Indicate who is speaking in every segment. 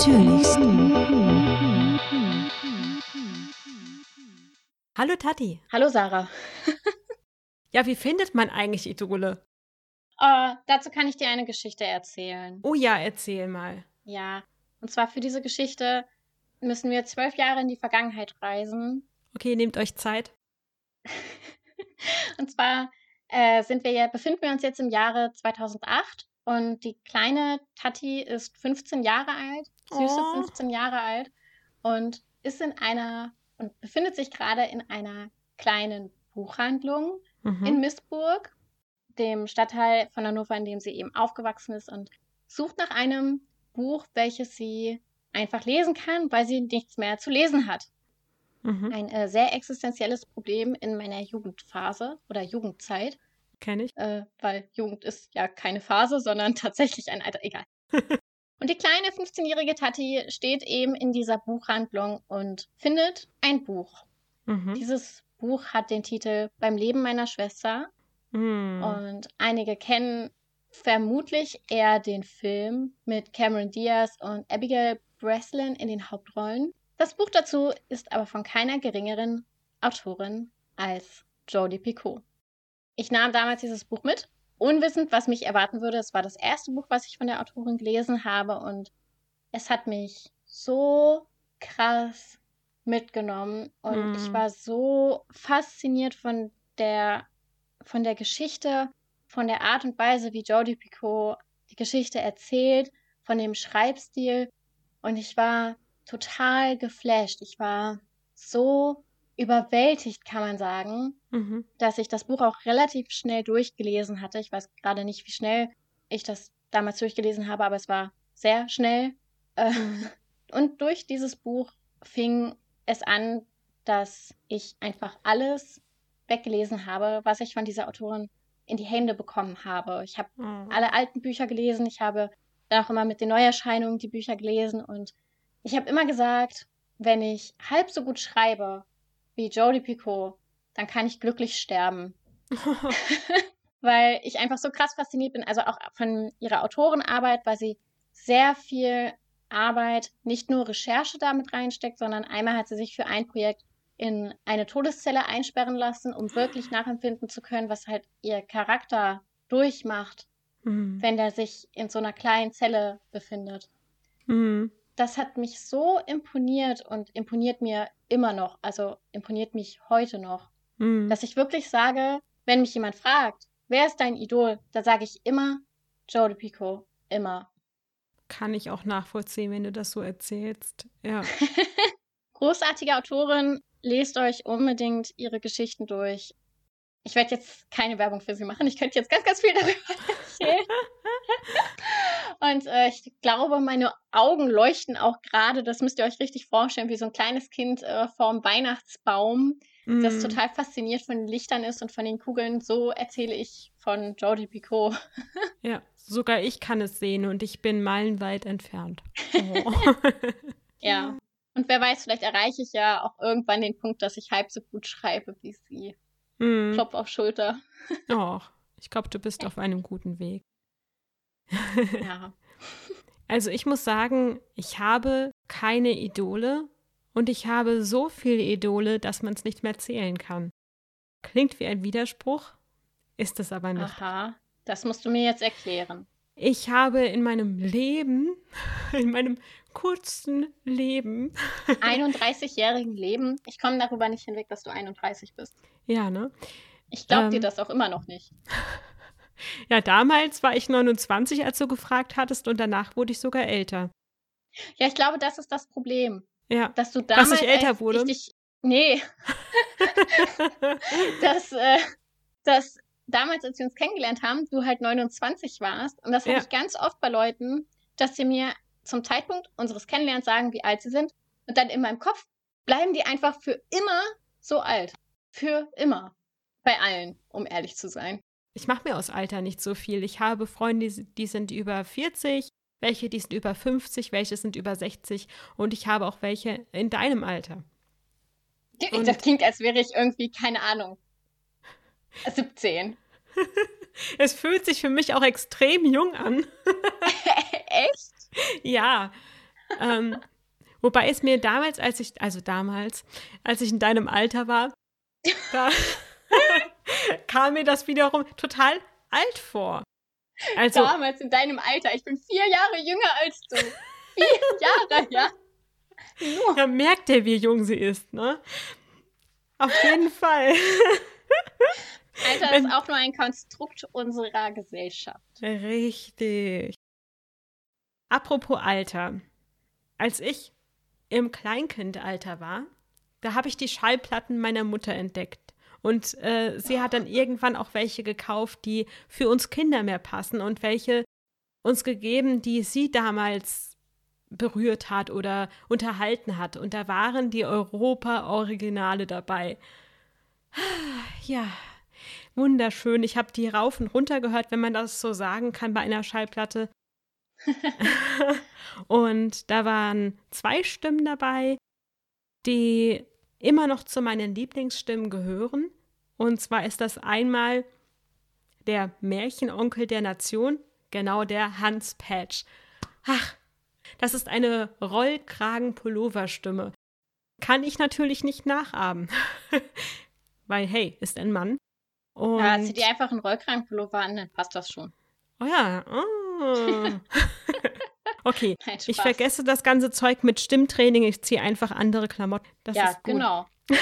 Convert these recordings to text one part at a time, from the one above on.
Speaker 1: Natürlichst.
Speaker 2: Hallo Tati.
Speaker 3: Hallo Sarah.
Speaker 2: Ja, wie findet man eigentlich Idole?
Speaker 3: Äh, dazu kann ich dir eine Geschichte erzählen.
Speaker 2: Oh ja, erzähl mal.
Speaker 3: Ja, und zwar für diese Geschichte müssen wir zwölf Jahre in die Vergangenheit reisen.
Speaker 2: Okay, nehmt euch Zeit.
Speaker 3: und zwar äh, sind wir ja, befinden wir uns jetzt im Jahre 2008 und die kleine Tati ist 15 Jahre alt, süße
Speaker 2: Oh.
Speaker 3: 15 Jahre alt und ist in einer und befindet sich gerade in einer kleinen Buchhandlung
Speaker 2: Mhm.
Speaker 3: in Missburg, dem Stadtteil von Hannover, in dem sie eben aufgewachsen ist und sucht nach einem Buch, welches sie einfach lesen kann, weil sie nichts mehr zu lesen hat.
Speaker 2: Mhm.
Speaker 3: Ein äh, sehr existenzielles Problem in meiner Jugendphase oder Jugendzeit,
Speaker 2: Kenn ich.
Speaker 3: äh, weil Jugend ist ja keine Phase, sondern tatsächlich ein Alter. Egal. und die kleine 15-jährige Tati steht eben in dieser Buchhandlung und findet ein Buch.
Speaker 2: Mhm.
Speaker 3: Dieses Buch hat den Titel Beim Leben meiner Schwester
Speaker 2: Mhm.
Speaker 3: und einige kennen vermutlich eher den Film mit Cameron Diaz und Abigail Breslin in den Hauptrollen. Das Buch dazu ist aber von keiner geringeren Autorin als Jodie Picot. Ich nahm damals dieses Buch mit, unwissend, was mich erwarten würde. Es war das erste Buch, was ich von der Autorin gelesen habe und es hat mich so krass mitgenommen und
Speaker 2: Mm.
Speaker 3: ich war so fasziniert von der von der Geschichte, von der Art und Weise, wie Jodie Picot die Geschichte erzählt, von dem Schreibstil und ich war total geflasht. Ich war so überwältigt, kann man sagen,
Speaker 2: Mhm.
Speaker 3: dass ich das Buch auch relativ schnell durchgelesen hatte. Ich weiß gerade nicht, wie schnell ich das damals durchgelesen habe, aber es war sehr schnell. Äh,
Speaker 2: Mhm.
Speaker 3: Und durch dieses Buch fing es an, dass ich einfach alles weggelesen habe, was ich von dieser Autorin in die Hände bekommen habe. Ich habe
Speaker 2: Oh.
Speaker 3: alle alten Bücher gelesen. Ich habe dann auch immer mit den Neuerscheinungen die Bücher gelesen. Und ich habe immer gesagt, wenn ich halb so gut schreibe wie Jodie Picot, dann kann ich glücklich sterben. Weil ich einfach so krass fasziniert bin, also auch von ihrer Autorenarbeit, weil sie sehr viel Arbeit, nicht nur Recherche damit reinsteckt, sondern einmal hat sie sich für ein Projekt in eine Todeszelle einsperren lassen, um wirklich nachempfinden zu können, was halt ihr Charakter durchmacht,
Speaker 2: Mhm.
Speaker 3: wenn er sich in so einer kleinen Zelle befindet.
Speaker 2: Mhm.
Speaker 3: Das hat mich so imponiert und imponiert mir immer noch, also imponiert mich heute noch,
Speaker 2: Mhm.
Speaker 3: dass ich wirklich sage, wenn mich jemand fragt, wer ist dein Idol, da sage ich immer Jodie Picot, immer.
Speaker 2: Kann ich auch nachvollziehen, wenn du das so erzählst. Ja.
Speaker 3: Großartige Autorin, lest euch unbedingt ihre Geschichten durch. Ich werde jetzt keine Werbung für sie machen. Ich könnte jetzt ganz, ganz viel darüber erzählen. Und äh, ich glaube, meine Augen leuchten auch gerade. Das müsst ihr euch richtig vorstellen, wie so ein kleines Kind äh, vorm Weihnachtsbaum, das
Speaker 2: Mhm.
Speaker 3: total fasziniert von den Lichtern ist und von den Kugeln. So erzähle ich von Jodie Picot.
Speaker 2: Ja, sogar ich kann es sehen und ich bin meilenweit entfernt. Oh.
Speaker 3: Ja. Und wer weiß, vielleicht erreiche ich ja auch irgendwann den Punkt, dass ich halb so gut schreibe wie sie.
Speaker 2: Mhm.
Speaker 3: Klopf auf Schulter.
Speaker 2: Och, ich glaube, du bist auf einem guten Weg.
Speaker 3: Ja.
Speaker 2: Also ich muss sagen, ich habe keine Idole und ich habe so viele Idole, dass man es nicht mehr zählen kann. Klingt wie ein Widerspruch, ist es aber nicht.
Speaker 3: Aha. Das musst du mir jetzt erklären.
Speaker 2: Ich habe in meinem Leben, in meinem kurzen Leben,
Speaker 3: 31-jährigen Leben. Ich komme darüber nicht hinweg, dass du 31 bist.
Speaker 2: ja, ne?
Speaker 3: Ich glaube dir
Speaker 2: Ähm.
Speaker 3: das auch immer noch nicht.
Speaker 2: Ja, damals war ich 29, als du gefragt hattest und danach wurde ich sogar älter.
Speaker 3: Ja, ich glaube, das ist das Problem.
Speaker 2: Ja.
Speaker 3: Dass du
Speaker 2: Dass
Speaker 3: damals.
Speaker 2: ich älter
Speaker 3: als
Speaker 2: wurde?
Speaker 3: Ich dich, nee, dass, äh, dass damals, als wir uns kennengelernt haben, du halt 29 warst. Und das habe
Speaker 2: Ja.
Speaker 3: ich ganz oft bei Leuten, dass sie mir zum Zeitpunkt unseres Kennenlernens sagen, wie alt sie sind. Und dann in meinem Kopf bleiben die einfach für immer so alt. Für immer. Bei allen, um ehrlich zu sein.
Speaker 2: Ich mache mir aus Alter nicht so viel. Ich habe Freunde, die, die sind über 40, welche, die sind über 50, welche sind über 60 und ich habe auch welche in deinem Alter. Und-
Speaker 3: das klingt, als wäre ich irgendwie, keine Ahnung, 17.
Speaker 2: Es fühlt sich für mich auch extrem jung an.
Speaker 3: Echt?
Speaker 2: Ja, ähm, wobei es mir damals, als ich, also damals, als ich in deinem Alter war, da kam mir das wiederum total alt vor.
Speaker 3: Also, damals in deinem Alter. Ich bin vier Jahre jünger als du. Vier Jahre, ja.
Speaker 2: Nur. Da merkt er, wie jung sie ist, ne? Auf jeden Fall.
Speaker 3: Alter ist auch nur ein Konstrukt unserer Gesellschaft.
Speaker 2: Richtig. Apropos Alter. Als ich im Kleinkindalter war, da habe ich die Schallplatten meiner Mutter entdeckt. Und äh, sie hat dann irgendwann auch welche gekauft, die für uns Kinder mehr passen und welche uns gegeben, die sie damals berührt hat oder unterhalten hat. Und da waren die Europa-Originale dabei. Ja, wunderschön. Ich habe die rauf und runter gehört, wenn man das so sagen kann bei einer Schallplatte. und da waren zwei Stimmen dabei, die immer noch zu meinen Lieblingsstimmen gehören. Und zwar ist das einmal der Märchenonkel der Nation, genau der Hans Patch. Ach, das ist eine Rollkragen-Pullover-Stimme. Kann ich natürlich nicht nachahmen. Weil, hey, ist ein Mann.
Speaker 3: Und ja, zieh dir einfach einen Rollkragenpullover an, dann passt das schon.
Speaker 2: Oh ja. Oh. okay, ich vergesse das ganze Zeug mit Stimmtraining. Ich ziehe einfach andere Klamotten. Das ja, ist gut. genau.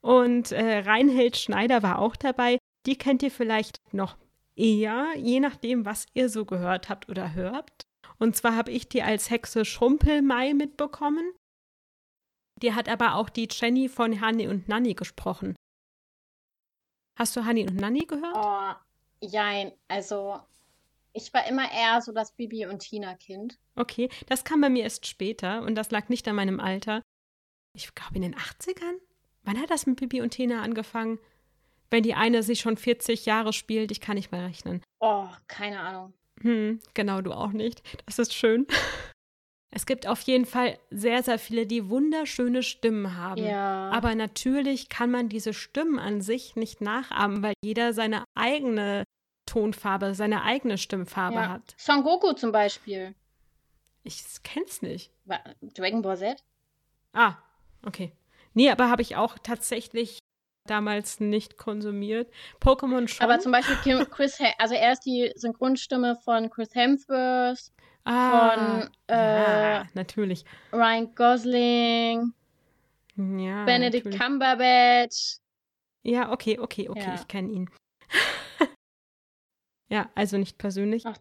Speaker 2: Und äh, Reinhild Schneider war auch dabei. Die kennt ihr vielleicht noch eher, je nachdem, was ihr so gehört habt oder hört. Und zwar habe ich die als Hexe Schrumpelmai mitbekommen. Die hat aber auch die Jenny von Hanni und Nanny gesprochen. Hast du Hanni und Nanny gehört?
Speaker 3: Oh, jein. Also, ich war immer eher so das Bibi und Tina-Kind.
Speaker 2: Okay, das kam bei mir erst später und das lag nicht an meinem Alter. Ich glaube in den 80ern? Wann hat das mit Bibi und Tina angefangen? Wenn die eine sich schon 40 Jahre spielt, ich kann nicht mehr rechnen.
Speaker 3: Oh, keine Ahnung.
Speaker 2: Hm, genau, du auch nicht. Das ist schön. Es gibt auf jeden Fall sehr, sehr viele, die wunderschöne Stimmen haben. Ja. Aber natürlich kann man diese Stimmen an sich nicht nachahmen, weil jeder seine eigene Tonfarbe, seine eigene Stimmfarbe ja. hat.
Speaker 3: Son Goku zum Beispiel.
Speaker 2: Ich kenn's nicht.
Speaker 3: Dragon Ball Z?
Speaker 2: Ah, okay. Nee, aber habe ich auch tatsächlich damals nicht konsumiert. Pokémon schon.
Speaker 3: Aber zum Beispiel Chris, also er ist die Synchronstimme von Chris Hemsworth, ah, von
Speaker 2: äh, ja, natürlich.
Speaker 3: Ryan Gosling, ja, Benedict natürlich. Cumberbatch.
Speaker 2: Ja, okay, okay, okay, ja. ich kenne ihn. Ja, also nicht persönlich. Ach.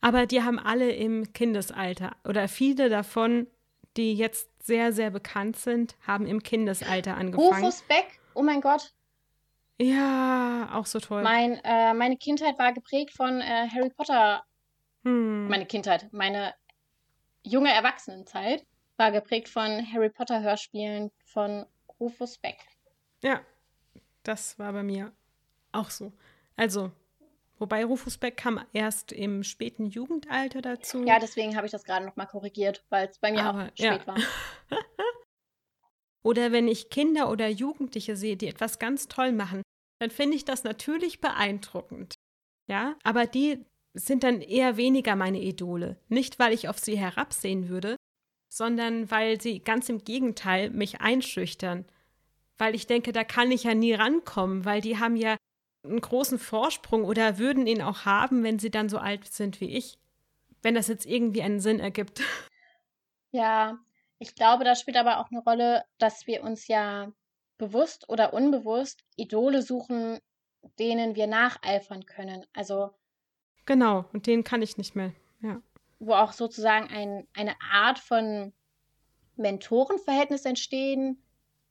Speaker 2: Aber die haben alle im Kindesalter oder viele davon, die jetzt sehr, sehr bekannt sind, haben im Kindesalter angefangen.
Speaker 3: Rufus Beck Oh mein Gott.
Speaker 2: Ja, auch so toll.
Speaker 3: Mein, äh, meine Kindheit war geprägt von äh, Harry Potter. Hm. Meine Kindheit, meine junge Erwachsenenzeit war geprägt von Harry Potter Hörspielen von Rufus Beck.
Speaker 2: Ja, das war bei mir auch so. Also, wobei Rufus Beck kam erst im späten Jugendalter dazu.
Speaker 3: Ja, deswegen habe ich das gerade nochmal korrigiert, weil es bei mir Aber, auch spät ja. war.
Speaker 2: Oder wenn ich Kinder oder Jugendliche sehe, die etwas ganz toll machen, dann finde ich das natürlich beeindruckend. Ja, aber die sind dann eher weniger meine Idole. Nicht, weil ich auf sie herabsehen würde, sondern weil sie ganz im Gegenteil mich einschüchtern. Weil ich denke, da kann ich ja nie rankommen, weil die haben ja einen großen Vorsprung oder würden ihn auch haben, wenn sie dann so alt sind wie ich. Wenn das jetzt irgendwie einen Sinn ergibt.
Speaker 3: Ja, ich glaube, da spielt aber auch eine Rolle, dass wir uns ja bewusst oder unbewusst Idole suchen, denen wir nacheifern können. Also
Speaker 2: genau, und denen kann ich nicht mehr. Ja.
Speaker 3: Wo auch sozusagen ein, eine Art von Mentorenverhältnis entstehen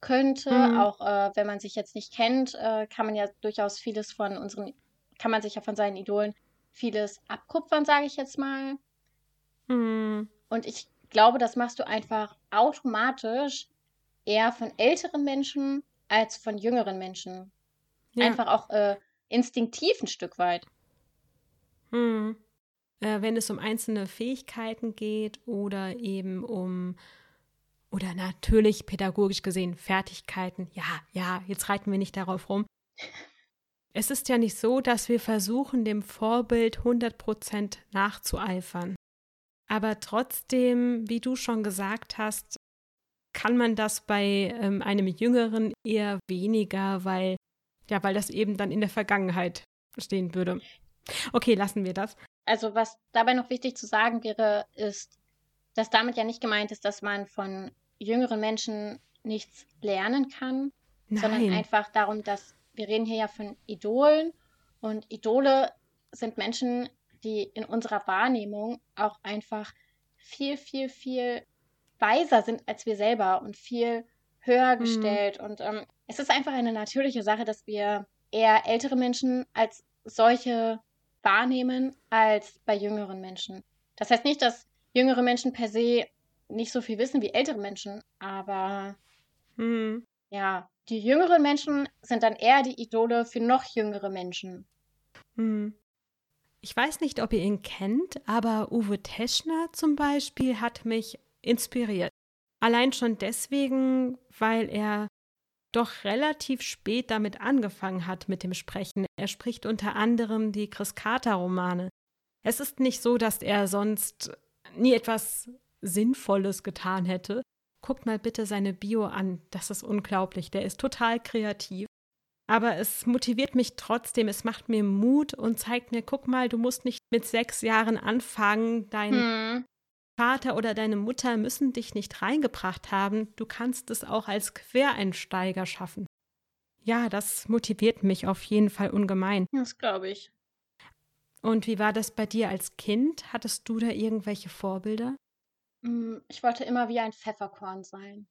Speaker 3: könnte. Mhm. Auch äh, wenn man sich jetzt nicht kennt, äh, kann man ja durchaus vieles von unseren, kann man sich ja von seinen Idolen vieles abkupfern, sage ich jetzt mal. Mhm. Und ich glaube, das machst du einfach automatisch eher von älteren Menschen als von jüngeren Menschen. Ja. Einfach auch äh, instinktiv ein Stück weit.
Speaker 2: Hm. Äh, wenn es um einzelne Fähigkeiten geht oder eben um, oder natürlich pädagogisch gesehen Fertigkeiten. Ja, ja, jetzt reiten wir nicht darauf rum. Es ist ja nicht so, dass wir versuchen, dem Vorbild 100% nachzueifern. Aber trotzdem, wie du schon gesagt hast, kann man das bei ähm, einem Jüngeren eher weniger, weil, ja, weil das eben dann in der Vergangenheit stehen würde. Okay, lassen wir das.
Speaker 3: Also, was dabei noch wichtig zu sagen wäre, ist, dass damit ja nicht gemeint ist, dass man von jüngeren Menschen nichts lernen kann, Nein. sondern einfach darum, dass wir reden hier ja von Idolen und Idole sind Menschen, die in unserer Wahrnehmung auch einfach viel, viel, viel weiser sind als wir selber und viel höher mhm. gestellt. Mhm. Und ähm, es ist einfach eine natürliche Sache, dass wir eher ältere Menschen als solche wahrnehmen als bei jüngeren Menschen. Das heißt nicht, dass jüngere Menschen per se nicht so viel wissen wie ältere Menschen, aber mhm. ja, die jüngeren Menschen sind dann eher die Idole für noch jüngere Menschen.
Speaker 2: Mhm. Ich weiß nicht, ob ihr ihn kennt, aber Uwe Teschner zum Beispiel hat mich inspiriert. Allein schon deswegen, weil er doch relativ spät damit angefangen hat mit dem Sprechen. Er spricht unter anderem die Chris Carter-Romane. Es ist nicht so, dass er sonst nie etwas Sinnvolles getan hätte. Guckt mal bitte seine Bio an, das ist unglaublich. Der ist total kreativ. Aber es motiviert mich trotzdem, es macht mir Mut und zeigt mir, guck mal, du musst nicht mit sechs Jahren anfangen, dein hm. Vater oder deine Mutter müssen dich nicht reingebracht haben, du kannst es auch als Quereinsteiger schaffen. Ja, das motiviert mich auf jeden Fall ungemein.
Speaker 3: Das glaube ich.
Speaker 2: Und wie war das bei dir als Kind? Hattest du da irgendwelche Vorbilder?
Speaker 3: Mm, ich wollte immer wie ein Pfefferkorn sein.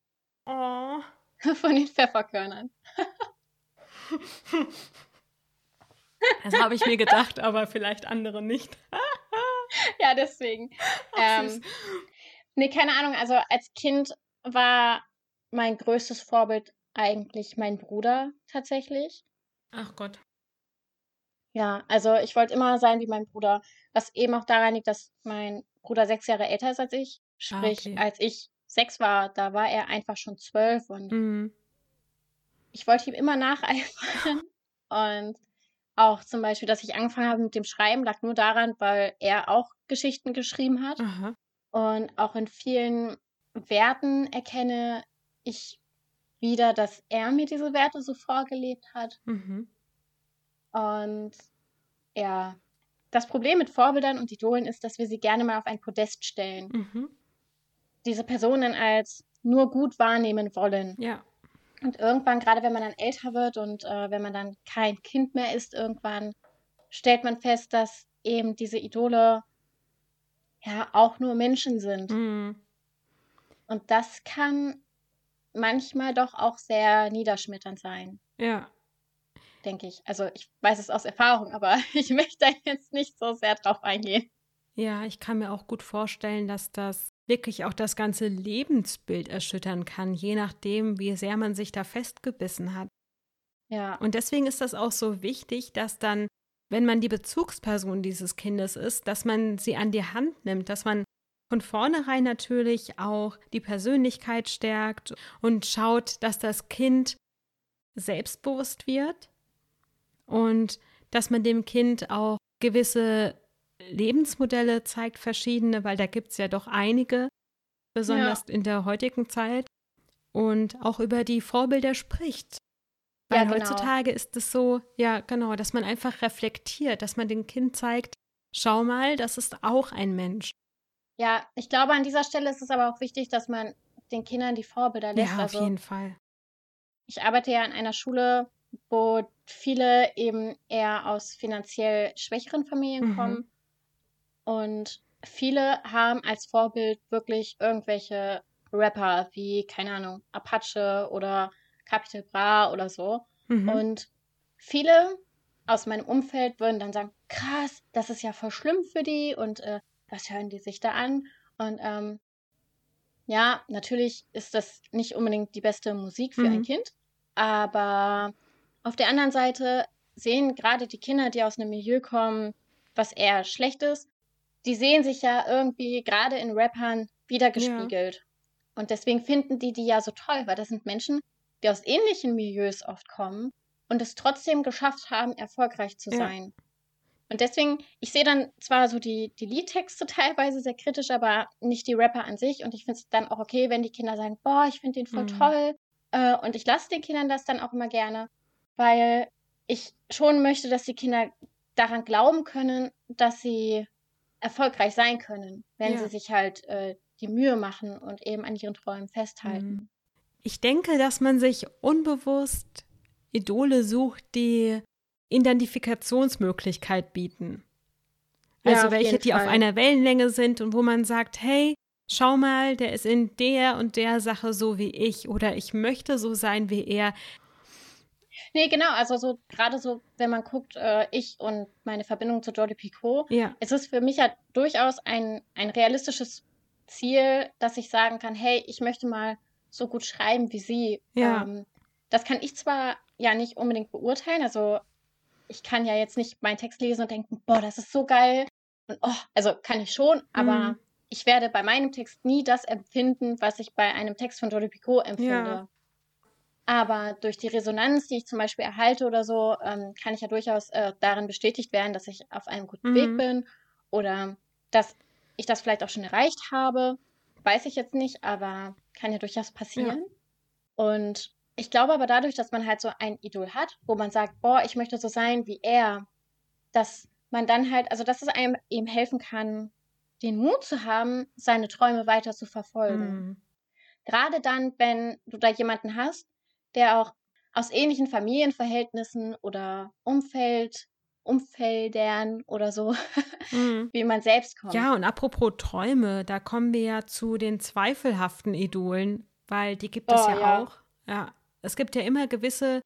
Speaker 2: Oh.
Speaker 3: Von den Pfefferkörnern.
Speaker 2: das habe ich mir gedacht, aber vielleicht andere nicht.
Speaker 3: ja, deswegen. Ach, ähm, nee, keine Ahnung. Also als Kind war mein größtes Vorbild eigentlich mein Bruder tatsächlich.
Speaker 2: Ach Gott.
Speaker 3: Ja, also ich wollte immer sein wie mein Bruder, was eben auch daran liegt, dass mein Bruder sechs Jahre älter ist als ich. Ah, Sprich, ah, okay. als ich sechs war, da war er einfach schon zwölf und mhm. ich wollte ihm immer nacheifern. und auch zum Beispiel, dass ich angefangen habe mit dem Schreiben, lag nur daran, weil er auch Geschichten geschrieben hat. Aha. Und auch in vielen Werten erkenne ich wieder, dass er mir diese Werte so vorgelebt hat. Mhm. Und ja, das Problem mit Vorbildern und Idolen ist, dass wir sie gerne mal auf ein Podest stellen. Mhm. Diese Personen als nur gut wahrnehmen wollen.
Speaker 2: Ja.
Speaker 3: Und irgendwann, gerade wenn man dann älter wird und äh, wenn man dann kein Kind mehr ist, irgendwann stellt man fest, dass eben diese Idole ja auch nur Menschen sind. Mhm. Und das kann manchmal doch auch sehr niederschmetternd sein.
Speaker 2: Ja.
Speaker 3: Denke ich. Also ich weiß es aus Erfahrung, aber ich möchte da jetzt nicht so sehr drauf eingehen.
Speaker 2: Ja, ich kann mir auch gut vorstellen, dass das wirklich auch das ganze Lebensbild erschüttern kann, je nachdem, wie sehr man sich da festgebissen hat.
Speaker 3: Ja.
Speaker 2: Und deswegen ist das auch so wichtig, dass dann, wenn man die Bezugsperson dieses Kindes ist, dass man sie an die Hand nimmt, dass man von vornherein natürlich auch die Persönlichkeit stärkt und schaut, dass das Kind selbstbewusst wird und dass man dem Kind auch gewisse Lebensmodelle zeigt verschiedene, weil da gibt es ja doch einige, besonders ja. in der heutigen Zeit, und auch über die Vorbilder spricht. Weil ja, genau. heutzutage ist es so, ja, genau, dass man einfach reflektiert, dass man dem Kind zeigt, schau mal, das ist auch ein Mensch.
Speaker 3: Ja, ich glaube, an dieser Stelle ist es aber auch wichtig, dass man den Kindern die Vorbilder lässt.
Speaker 2: Ja, auf also, jeden Fall.
Speaker 3: Ich arbeite ja an einer Schule, wo viele eben eher aus finanziell schwächeren Familien mhm. kommen und viele haben als Vorbild wirklich irgendwelche Rapper wie, keine Ahnung, Apache oder Capital Bra oder so. Mhm. Und viele aus meinem Umfeld würden dann sagen, krass, das ist ja voll schlimm für die und äh, was hören die sich da an? Und ähm, ja, natürlich ist das nicht unbedingt die beste Musik für mhm. ein Kind, aber auf der anderen Seite sehen gerade die Kinder, die aus einem Milieu kommen, was eher schlecht ist, die sehen sich ja irgendwie gerade in Rappern wiedergespiegelt. Ja. Und deswegen finden die die ja so toll, weil das sind Menschen, die aus ähnlichen Milieus oft kommen und es trotzdem geschafft haben, erfolgreich zu ja. sein. Und deswegen, ich sehe dann zwar so die, die Liedtexte teilweise sehr kritisch, aber nicht die Rapper an sich. Und ich finde es dann auch okay, wenn die Kinder sagen, boah, ich finde den voll mhm. toll. Äh, und ich lasse den Kindern das dann auch immer gerne, weil ich schon möchte, dass die Kinder daran glauben können, dass sie erfolgreich sein können, wenn ja. sie sich halt äh, die Mühe machen und eben an ihren Träumen festhalten. Mhm.
Speaker 2: Ich denke, dass man sich unbewusst Idole sucht, die Identifikationsmöglichkeit bieten. Also ja, welche, die Fall. auf einer Wellenlänge sind und wo man sagt, hey, schau mal, der ist in der und der Sache so wie ich oder ich möchte so sein wie er.
Speaker 3: Nee, genau, also so gerade so, wenn man guckt, äh, ich und meine Verbindung zu Jordi Picot,
Speaker 2: ja.
Speaker 3: es ist für mich ja durchaus ein, ein realistisches Ziel, dass ich sagen kann, hey, ich möchte mal so gut schreiben wie sie.
Speaker 2: Ja. Ähm,
Speaker 3: das kann ich zwar ja nicht unbedingt beurteilen, also ich kann ja jetzt nicht meinen Text lesen und denken, boah, das ist so geil. Und oh, also kann ich schon, aber mhm. ich werde bei meinem Text nie das empfinden, was ich bei einem Text von Jordi Picot empfinde. Ja. Aber durch die Resonanz, die ich zum Beispiel erhalte oder so, ähm, kann ich ja durchaus äh, darin bestätigt werden, dass ich auf einem guten mhm. Weg bin oder dass ich das vielleicht auch schon erreicht habe. Weiß ich jetzt nicht, aber kann ja durchaus passieren. Ja. Und ich glaube aber dadurch, dass man halt so ein Idol hat, wo man sagt, boah, ich möchte so sein wie er, dass man dann halt, also dass es einem eben helfen kann, den Mut zu haben, seine Träume weiter zu verfolgen. Mhm. Gerade dann, wenn du da jemanden hast, der auch aus ähnlichen Familienverhältnissen oder Umfeld, Umfeldern oder so, mhm. wie man selbst kommt.
Speaker 2: Ja, und apropos Träume, da kommen wir ja zu den zweifelhaften Idolen, weil die gibt es oh, ja, ja, auch. Ja, es gibt ja immer gewisse,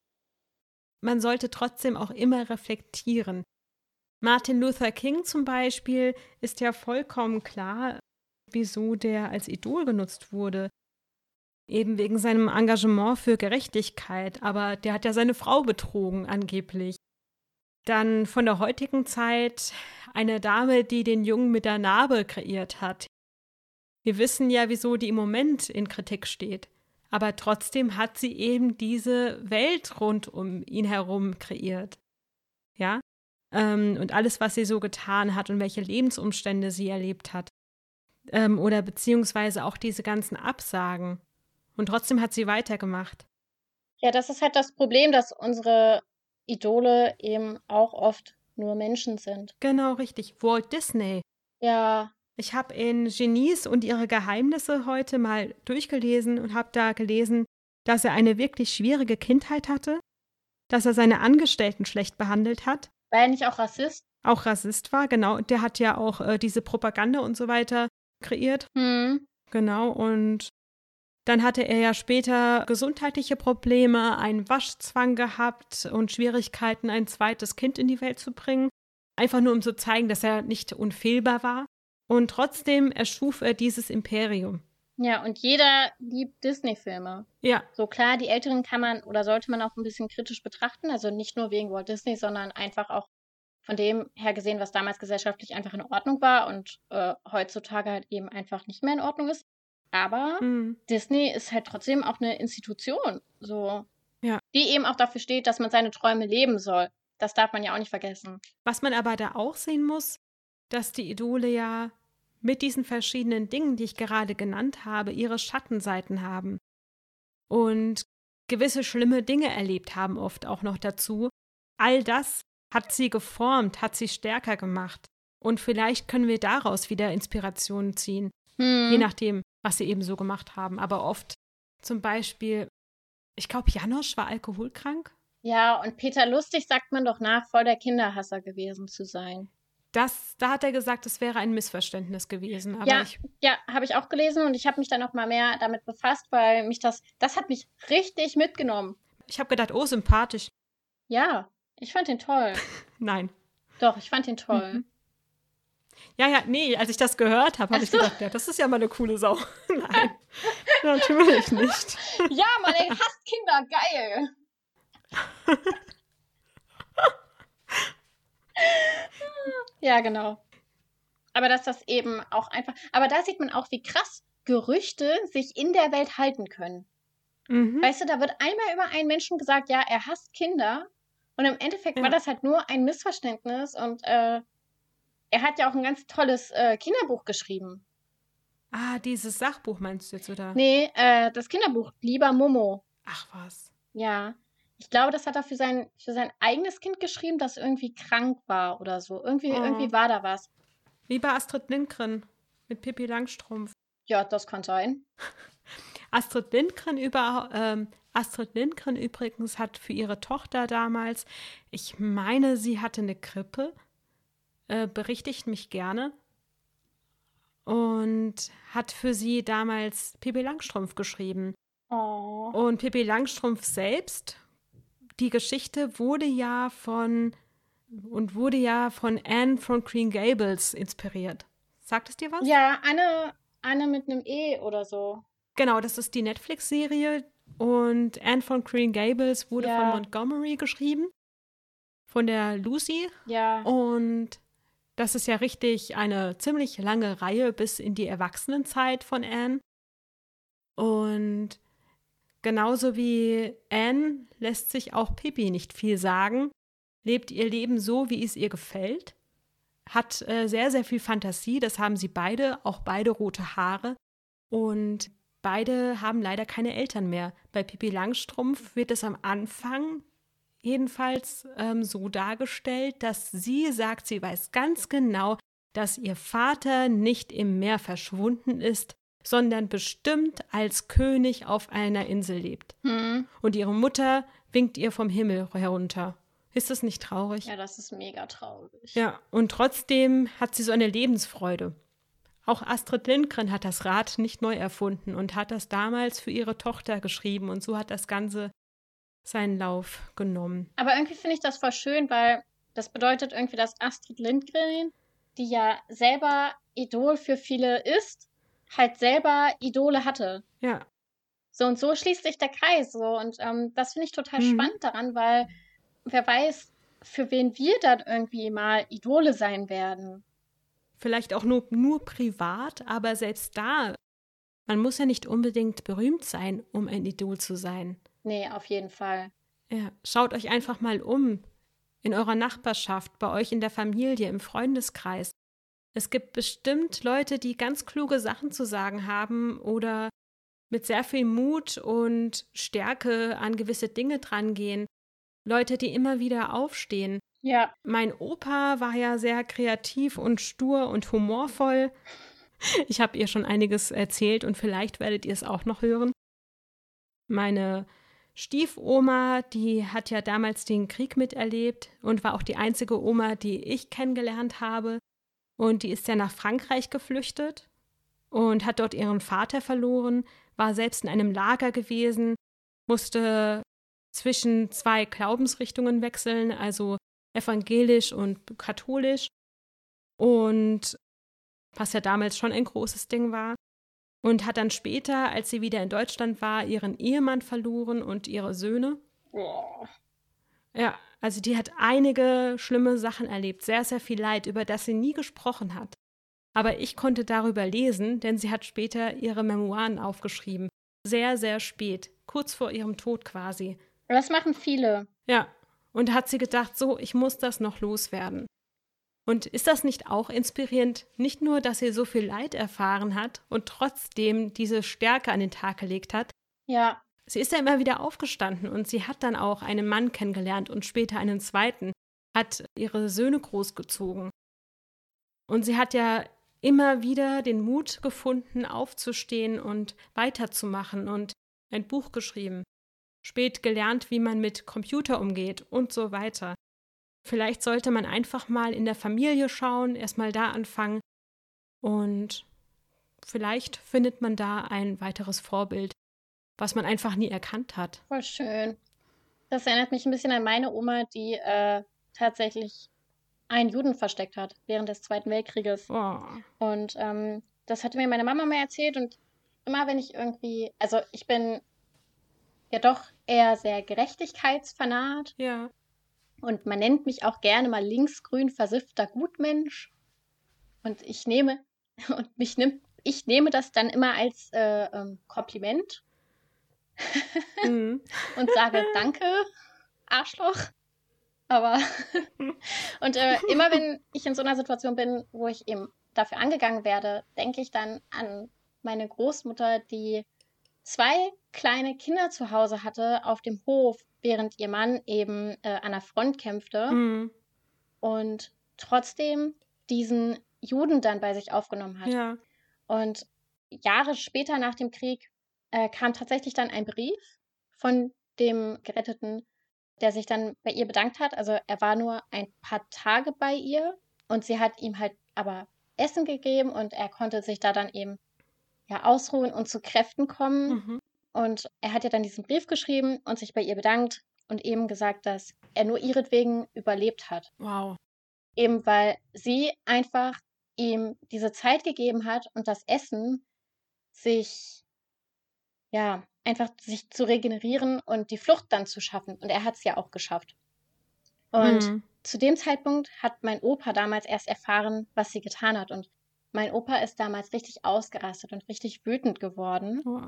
Speaker 2: man sollte trotzdem auch immer reflektieren. Martin Luther King zum Beispiel ist ja vollkommen klar, wieso der als Idol genutzt wurde. Eben wegen seinem Engagement für Gerechtigkeit, aber der hat ja seine Frau betrogen angeblich. Dann von der heutigen Zeit eine Dame, die den Jungen mit der Narbe kreiert hat. Wir wissen ja, wieso die im Moment in Kritik steht aber trotzdem hat sie eben diese Welt rund um ihn herum kreiert. Ja? Ähm, und alles, was sie so getan hat und welche Lebensumstände sie erlebt hat. Ähm, oder beziehungsweise auch diese ganzen Absagen. Und trotzdem hat sie weitergemacht.
Speaker 3: Ja, das ist halt das Problem, dass unsere Idole eben auch oft nur Menschen sind.
Speaker 2: Genau, richtig. Walt Disney.
Speaker 3: Ja.
Speaker 2: Ich habe in Genies und ihre Geheimnisse heute mal durchgelesen und habe da gelesen, dass er eine wirklich schwierige Kindheit hatte, dass er seine Angestellten schlecht behandelt hat.
Speaker 3: War er nicht auch Rassist?
Speaker 2: Auch Rassist war, genau. Und der hat ja auch äh, diese Propaganda und so weiter kreiert.
Speaker 3: Hm.
Speaker 2: Genau. Und dann hatte er ja später gesundheitliche Probleme, einen Waschzwang gehabt und Schwierigkeiten, ein zweites Kind in die Welt zu bringen. Einfach nur um zu zeigen, dass er nicht unfehlbar war. Und trotzdem erschuf er dieses Imperium.
Speaker 3: Ja, und jeder liebt Disney-Filme.
Speaker 2: Ja.
Speaker 3: So klar, die älteren kann man oder sollte man auch ein bisschen kritisch betrachten. Also nicht nur wegen Walt Disney, sondern einfach auch von dem her gesehen, was damals gesellschaftlich einfach in Ordnung war und äh, heutzutage halt eben einfach nicht mehr in Ordnung ist. Aber mhm. Disney ist halt trotzdem auch eine Institution, so
Speaker 2: ja.
Speaker 3: die eben auch dafür steht, dass man seine Träume leben soll. Das darf man ja auch nicht vergessen.
Speaker 2: Was man aber da auch sehen muss, dass die Idole ja mit diesen verschiedenen Dingen, die ich gerade genannt habe, ihre Schattenseiten haben. Und gewisse schlimme Dinge erlebt haben oft auch noch dazu. All das hat sie geformt, hat sie stärker gemacht. Und vielleicht können wir daraus wieder Inspirationen ziehen, hm. je nachdem, was sie eben so gemacht haben. Aber oft zum Beispiel, ich glaube, Janosch war alkoholkrank.
Speaker 3: Ja, und Peter Lustig sagt man doch nach, voll der Kinderhasser gewesen zu sein.
Speaker 2: Das, da hat er gesagt, es wäre ein Missverständnis gewesen.
Speaker 3: ja,
Speaker 2: ich,
Speaker 3: ja habe ich auch gelesen und ich habe mich dann noch mal mehr damit befasst, weil mich das, das hat mich richtig mitgenommen.
Speaker 2: Ich habe gedacht, oh, sympathisch.
Speaker 3: Ja, ich fand ihn toll.
Speaker 2: Nein.
Speaker 3: Doch, ich fand ihn toll. Mhm.
Speaker 2: Ja, ja, nee, als ich das gehört habe, habe ich gedacht, ja, das ist ja mal eine coole Sau. Nein, natürlich nicht.
Speaker 3: Ja, man, ey, hasst Kinder, geil. ja, genau. Aber dass das eben auch einfach. Aber da sieht man auch, wie krass Gerüchte sich in der Welt halten können. Mhm. Weißt du, da wird einmal über einen Menschen gesagt, ja, er hasst Kinder. Und im Endeffekt
Speaker 2: Ja.
Speaker 3: war das halt nur ein Missverständnis und äh, er hat ja auch ein ganz tolles äh, Kinderbuch geschrieben.
Speaker 2: Ah, dieses Sachbuch meinst du jetzt, oder?
Speaker 3: Nee, äh, das Kinderbuch, Lieber Momo.
Speaker 2: Ach was.
Speaker 3: Ja. Ich glaube, das hat er für sein, für sein eigenes Kind geschrieben, das irgendwie krank war oder so. Irgendwie,
Speaker 2: Oh.
Speaker 3: irgendwie war da was.
Speaker 2: Wie bei Astrid Lindgren mit Pippi Langstrumpf.
Speaker 3: Ja, das kann sein.
Speaker 2: Astrid Lindgren über ähm, Astrid Lindgren übrigens hat für ihre Tochter damals, ich meine, sie hatte eine Grippe, äh, berichtigt mich gerne und hat für sie damals Pippi Langstrumpf geschrieben.
Speaker 3: Oh.
Speaker 2: Und Pippi Langstrumpf selbst, die Geschichte wurde ja von und wurde ja von Anne von Green Gables inspiriert. Sagt es dir was?
Speaker 3: Ja, eine, eine mit einem E oder so.
Speaker 2: Genau, das ist die Netflix-Serie und Anne von Green Gables wurde
Speaker 3: Ja.
Speaker 2: von Montgomery geschrieben, von der Lucy
Speaker 3: Ja.
Speaker 2: und das ist ja richtig eine ziemlich lange Reihe bis in die Erwachsenenzeit von Anne. Und genauso wie Anne lässt sich auch Pippi nicht viel sagen, lebt ihr Leben so, wie es ihr gefällt, hat äh, sehr, sehr viel Fantasie, das haben sie beide, auch beide rote Haare und beide haben leider keine Eltern mehr. Bei Pippi Langstrumpf wird es am Anfang jedenfalls ähm, so dargestellt, dass sie sagt, sie weiß ganz genau, dass ihr Vater nicht im Meer verschwunden ist, sondern bestimmt als König auf einer Insel lebt.
Speaker 3: Hm.
Speaker 2: Und ihre Mutter winkt ihr vom Himmel herunter. Ist das nicht traurig?
Speaker 3: Ja, das ist mega traurig.
Speaker 2: Ja, und trotzdem hat sie so eine Lebensfreude. Auch Astrid Lindgren hat das Rad nicht neu erfunden und hat das damals für ihre Tochter geschrieben und so hat das Ganze seinen Lauf genommen.
Speaker 3: Aber irgendwie finde ich das voll schön, weil das bedeutet irgendwie, dass Astrid Lindgren, die ja selber Idol für viele ist, halt selber Idole hatte.
Speaker 2: Ja,
Speaker 3: So und so schließt sich der Kreis. So und ähm, das finde ich total
Speaker 2: Mhm.
Speaker 3: spannend daran, weil wer weiß, für wen wir dann irgendwie mal Idole sein werden.
Speaker 2: vielleicht auch nur, nur privat, aber selbst da, man muss ja nicht unbedingt berühmt sein, um ein Idol zu sein.
Speaker 3: Nee, auf jeden Fall.
Speaker 2: Ja, schaut euch einfach mal um. In eurer Nachbarschaft, bei euch in der Familie, im Freundeskreis. Es gibt bestimmt Leute, die ganz kluge Sachen zu sagen haben oder mit sehr viel Mut und Stärke an gewisse Dinge drangehen. Leute, die immer wieder aufstehen.
Speaker 3: Ja,
Speaker 2: Mein Opa war ja sehr kreativ und stur und humorvoll. Ich habe ihr schon einiges erzählt und vielleicht werdet ihr es auch noch hören. Meine Stiefoma, die hat ja damals den Krieg miterlebt und war auch die einzige Oma, die ich kennengelernt habe. Und die ist ja nach Frankreich geflüchtet und hat dort ihren Vater verloren, war selbst in einem Lager gewesen, musste zwischen zwei Glaubensrichtungen wechseln, also evangelisch und katholisch. Und was ja damals schon ein großes Ding war. Und hat dann später, als sie wieder in Deutschland war, ihren Ehemann verloren und ihre Söhne.
Speaker 3: Boah.
Speaker 2: Ja, also die hat einige schlimme Sachen erlebt, sehr, sehr viel Leid, über das sie nie gesprochen hat. Aber ich konnte darüber lesen, denn sie hat später ihre Memoiren aufgeschrieben. Sehr, sehr spät, kurz vor ihrem Tod quasi.
Speaker 3: das machen viele.
Speaker 2: Ja, und hat sie gedacht, so, ich muss das noch loswerden. Und ist das nicht auch inspirierend, nicht nur, dass sie so viel Leid erfahren hat und trotzdem diese Stärke an den Tag gelegt hat,
Speaker 3: Ja,
Speaker 2: sie ist ja immer wieder aufgestanden und sie hat dann auch einen Mann kennengelernt und später einen zweiten, hat ihre Söhne großgezogen. Und sie hat ja immer wieder den Mut gefunden, aufzustehen und weiterzumachen und ein Buch geschrieben, spät gelernt, wie man mit Computer umgeht und so weiter. Vielleicht sollte man einfach mal in der Familie schauen, erstmal da anfangen und vielleicht findet man da ein weiteres Vorbild, was man einfach nie erkannt hat.
Speaker 3: voll schön. Das erinnert mich ein bisschen an meine Oma, die äh, tatsächlich einen Juden versteckt hat während des Zweiten Weltkrieges.
Speaker 2: Oh.
Speaker 3: Und ähm, das hatte mir meine Mama mal erzählt und immer wenn ich irgendwie, also ich bin ja doch eher sehr gerechtigkeitsfanat
Speaker 2: Ja.
Speaker 3: Und man nennt mich auch gerne mal linksgrün versiffter Gutmensch. Und ich nehme, und mich nimmt, ich nehme das dann immer als äh, ähm, Kompliment
Speaker 2: Mhm.
Speaker 3: und sage Danke, Arschloch. Aber und äh, immer wenn ich in so einer Situation bin, wo ich eben dafür angegangen werde, denke ich dann an meine Großmutter, die zwei kleine Kinder zu Hause hatte auf dem Hof, während ihr Mann eben äh, an der Front kämpfte mhm. und trotzdem diesen Juden dann bei sich aufgenommen hat.
Speaker 2: Ja.
Speaker 3: Und Jahre später nach dem Krieg äh, kam tatsächlich dann ein Brief von dem Geretteten, der sich dann bei ihr bedankt hat. Also er war nur ein paar Tage bei ihr und sie hat ihm halt aber Essen gegeben und er konnte sich da dann eben ja ausruhen und zu Kräften kommen. Mhm. Und er hat ja dann diesen Brief geschrieben und sich bei ihr bedankt und eben gesagt, dass er nur ihretwegen überlebt hat.
Speaker 2: Wow.
Speaker 3: Eben weil sie einfach ihm diese Zeit gegeben hat und das Essen sich ja einfach sich zu regenerieren und die Flucht dann zu schaffen. Und er hat es ja auch geschafft. Und mhm. zu dem Zeitpunkt hat mein Opa damals erst erfahren, was sie getan hat. Und mein Opa ist damals richtig ausgerastet und richtig wütend geworden. Oh.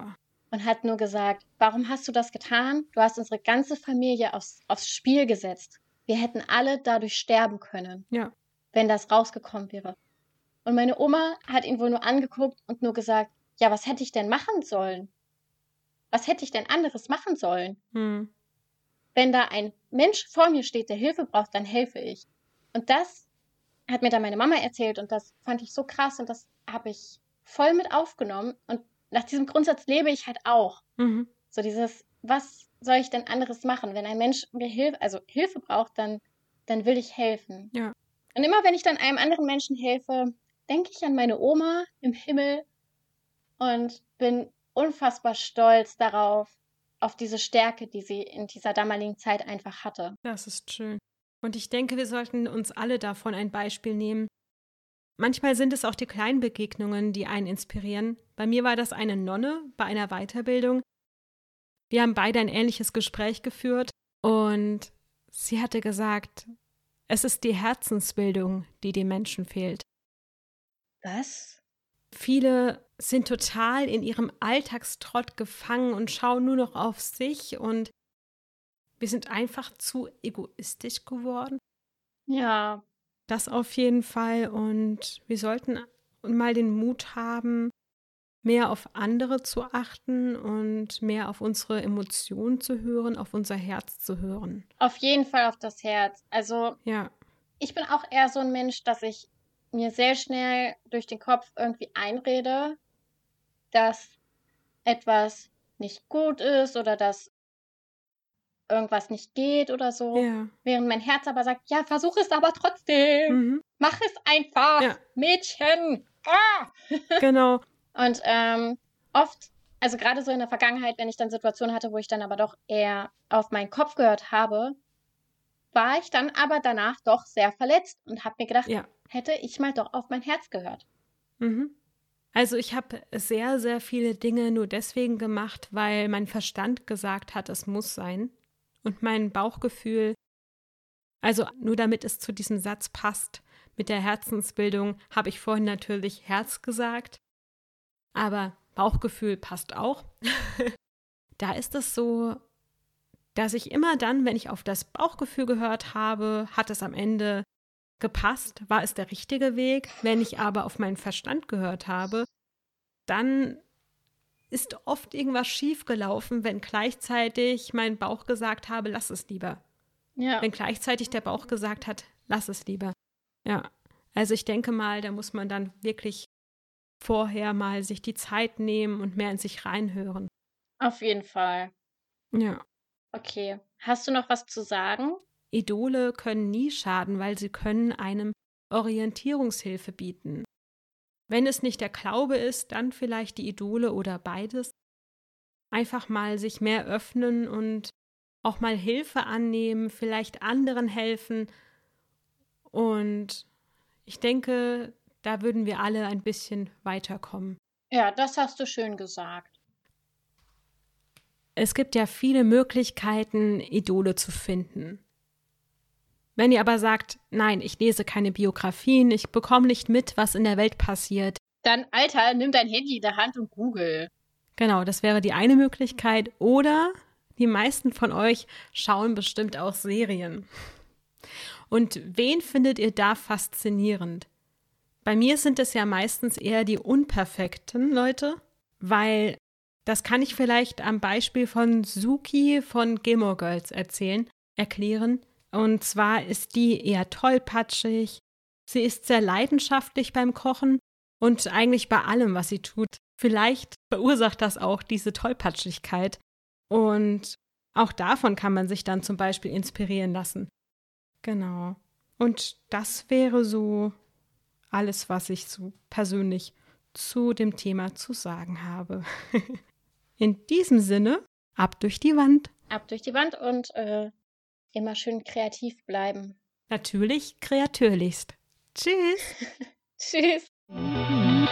Speaker 3: Und hat nur gesagt, warum hast du das getan? Du hast unsere ganze Familie aufs, aufs Spiel gesetzt. Wir hätten alle dadurch sterben können,
Speaker 2: ja.
Speaker 3: wenn das rausgekommen wäre. Und meine Oma hat ihn wohl nur angeguckt und nur gesagt, ja, was hätte ich denn machen sollen? Was hätte ich denn anderes machen sollen?
Speaker 2: Hm.
Speaker 3: Wenn da ein Mensch vor mir steht, der Hilfe braucht, dann helfe ich. Und das hat mir dann meine Mama erzählt und das fand ich so krass und das habe ich voll mit aufgenommen. Und nach diesem Grundsatz lebe ich halt auch.
Speaker 2: Mhm.
Speaker 3: So dieses, was soll ich denn anderes machen? Wenn ein Mensch mir Hilfe, also Hilfe braucht, dann, dann will ich helfen.
Speaker 2: Ja.
Speaker 3: Und immer wenn ich dann einem anderen Menschen helfe, denke ich an meine Oma im Himmel und bin unfassbar stolz darauf, auf diese Stärke, die sie in dieser damaligen Zeit einfach hatte.
Speaker 2: Das ist schön. Und ich denke, wir sollten uns alle davon ein Beispiel nehmen. Manchmal sind es auch die kleinen Begegnungen, die einen inspirieren. Bei mir war das eine Nonne bei einer Weiterbildung. Wir haben beide ein ähnliches Gespräch geführt und sie hatte gesagt, es ist die Herzensbildung, die dem Menschen fehlt.
Speaker 3: Was?
Speaker 2: Viele sind total in ihrem Alltagstrott gefangen und schauen nur noch auf sich und wir sind einfach zu egoistisch geworden.
Speaker 3: Ja.
Speaker 2: Das auf jeden Fall und wir sollten mal den Mut haben, mehr auf andere zu achten und mehr auf unsere Emotionen zu hören, auf unser Herz zu hören.
Speaker 3: Auf jeden Fall auf das Herz. Also,
Speaker 2: ja.
Speaker 3: Ich bin auch eher so ein Mensch, dass ich mir sehr schnell durch den Kopf irgendwie einrede, dass etwas nicht gut ist oder dass irgendwas nicht geht oder so.
Speaker 2: Ja.
Speaker 3: Während mein Herz aber sagt, ja, versuch es aber trotzdem. Mhm. Mach es einfach, ja. Mädchen. Ah!
Speaker 2: Genau.
Speaker 3: Und ähm, oft, also gerade so in der Vergangenheit, wenn ich dann Situationen hatte, wo ich dann aber doch eher auf meinen Kopf gehört habe, war ich dann aber danach doch sehr verletzt und habe mir gedacht,
Speaker 2: ja
Speaker 3: hätte ich mal doch auf mein Herz gehört.
Speaker 2: Mhm. Also ich habe sehr, sehr viele Dinge nur deswegen gemacht, weil mein Verstand gesagt hat, es muss sein. Und mein Bauchgefühl, also nur damit es zu diesem Satz passt, mit der Herzensbildung habe ich vorhin natürlich Herz gesagt, aber Bauchgefühl passt auch. da ist es so, dass ich immer dann, wenn ich auf das Bauchgefühl gehört habe, hat es am Ende gepasst? War es der richtige Weg? Wenn ich aber auf meinen Verstand gehört habe, dann ist oft irgendwas schiefgelaufen, wenn gleichzeitig mein Bauch gesagt habe, lass es lieber.
Speaker 3: Ja.
Speaker 2: Wenn gleichzeitig der Bauch gesagt hat, lass es lieber. Ja. Also ich denke mal, da muss man dann wirklich vorher mal sich die Zeit nehmen und mehr in sich reinhören.
Speaker 3: Auf jeden Fall.
Speaker 2: Ja.
Speaker 3: Okay. Hast du noch was zu sagen?
Speaker 2: Idole können nie schaden, weil sie können einem Orientierungshilfe bieten. Wenn es nicht der Glaube ist, dann vielleicht die Idole oder beides. Einfach mal sich mehr öffnen und auch mal Hilfe annehmen, vielleicht anderen helfen. Und ich denke, da würden wir alle ein bisschen weiterkommen.
Speaker 3: Ja, das hast du schön gesagt.
Speaker 2: Es gibt ja viele Möglichkeiten, Idole zu finden. Wenn ihr aber sagt, nein, ich lese keine Biografien, ich bekomme nicht mit, was in der Welt passiert.
Speaker 3: Dann, Alter, nimm dein Handy in der Hand und google.
Speaker 2: Genau, das wäre die eine Möglichkeit. Oder die meisten von euch schauen bestimmt auch Serien. Und wen findet ihr da faszinierend? Bei mir sind es ja meistens eher die unperfekten Leute, weil das kann ich vielleicht am Beispiel von Suki von Gilmore Girls erzählen, erklären. Und zwar ist die eher tollpatschig, sie ist sehr leidenschaftlich beim Kochen und eigentlich bei allem, was sie tut. Vielleicht verursacht das auch diese Tollpatschigkeit. Und auch davon kann man sich dann zum Beispiel inspirieren lassen. Genau. Und das wäre so alles, was ich so persönlich zu dem Thema zu sagen habe. In diesem Sinne, ab durch die Wand.
Speaker 3: Ab durch die Wand und äh, immer schön kreativ bleiben.
Speaker 2: Natürlich kreatürlichst. Tschüss.
Speaker 3: Tschüss. Hmm.